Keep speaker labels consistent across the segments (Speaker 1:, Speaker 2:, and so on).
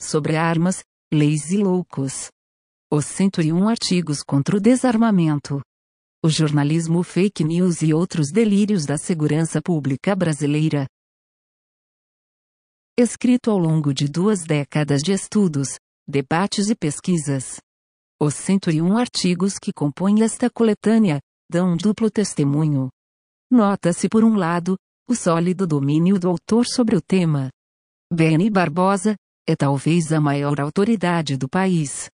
Speaker 1: sobre armas, leis e loucos. Os 101 artigos contra o desarmamento. O jornalismo fake news e outros delírios da segurança pública brasileira. Escrito ao longo de duas décadas de estudos, debates e pesquisas. Os 101 artigos que compõem esta coletânea dão duplo testemunho. Nota-se, por um lado, o sólido domínio do autor sobre o tema. Beni Barbosa é talvez a maior autoridade do país.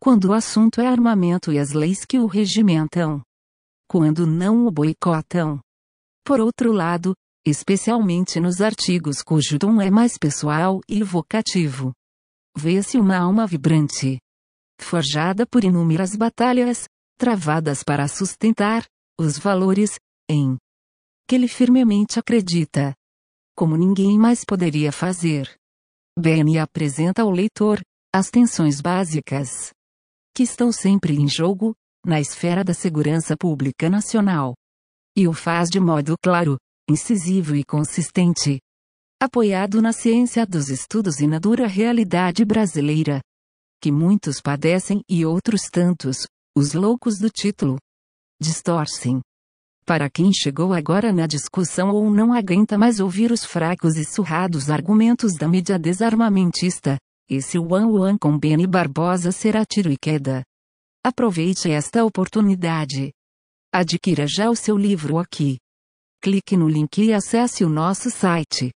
Speaker 1: Quando o assunto é armamento e as leis que o regimentam. Quando não o boicotam. Por outro lado, especialmente nos artigos cujo tom é mais pessoal e evocativo. Vê-se uma alma vibrante, forjada por inúmeras batalhas, travadas para sustentar os valores em que ele firmemente acredita. Como ninguém mais poderia fazer. Benny apresenta ao leitor as tensões básicas que estão sempre em jogo na esfera da segurança pública nacional. E o faz de modo claro, incisivo e consistente. Apoiado na ciência dos estudos e na dura realidade brasileira. Que muitos padecem e outros tantos, os loucos do título, distorcem. Para quem chegou agora na discussão ou não aguenta mais ouvir os fracos e surrados argumentos da mídia desarmamentista, esse One One com Benny Barbosa será tiro e queda. Aproveite esta oportunidade. Adquira já o seu livro aqui. Clique no link e acesse o nosso site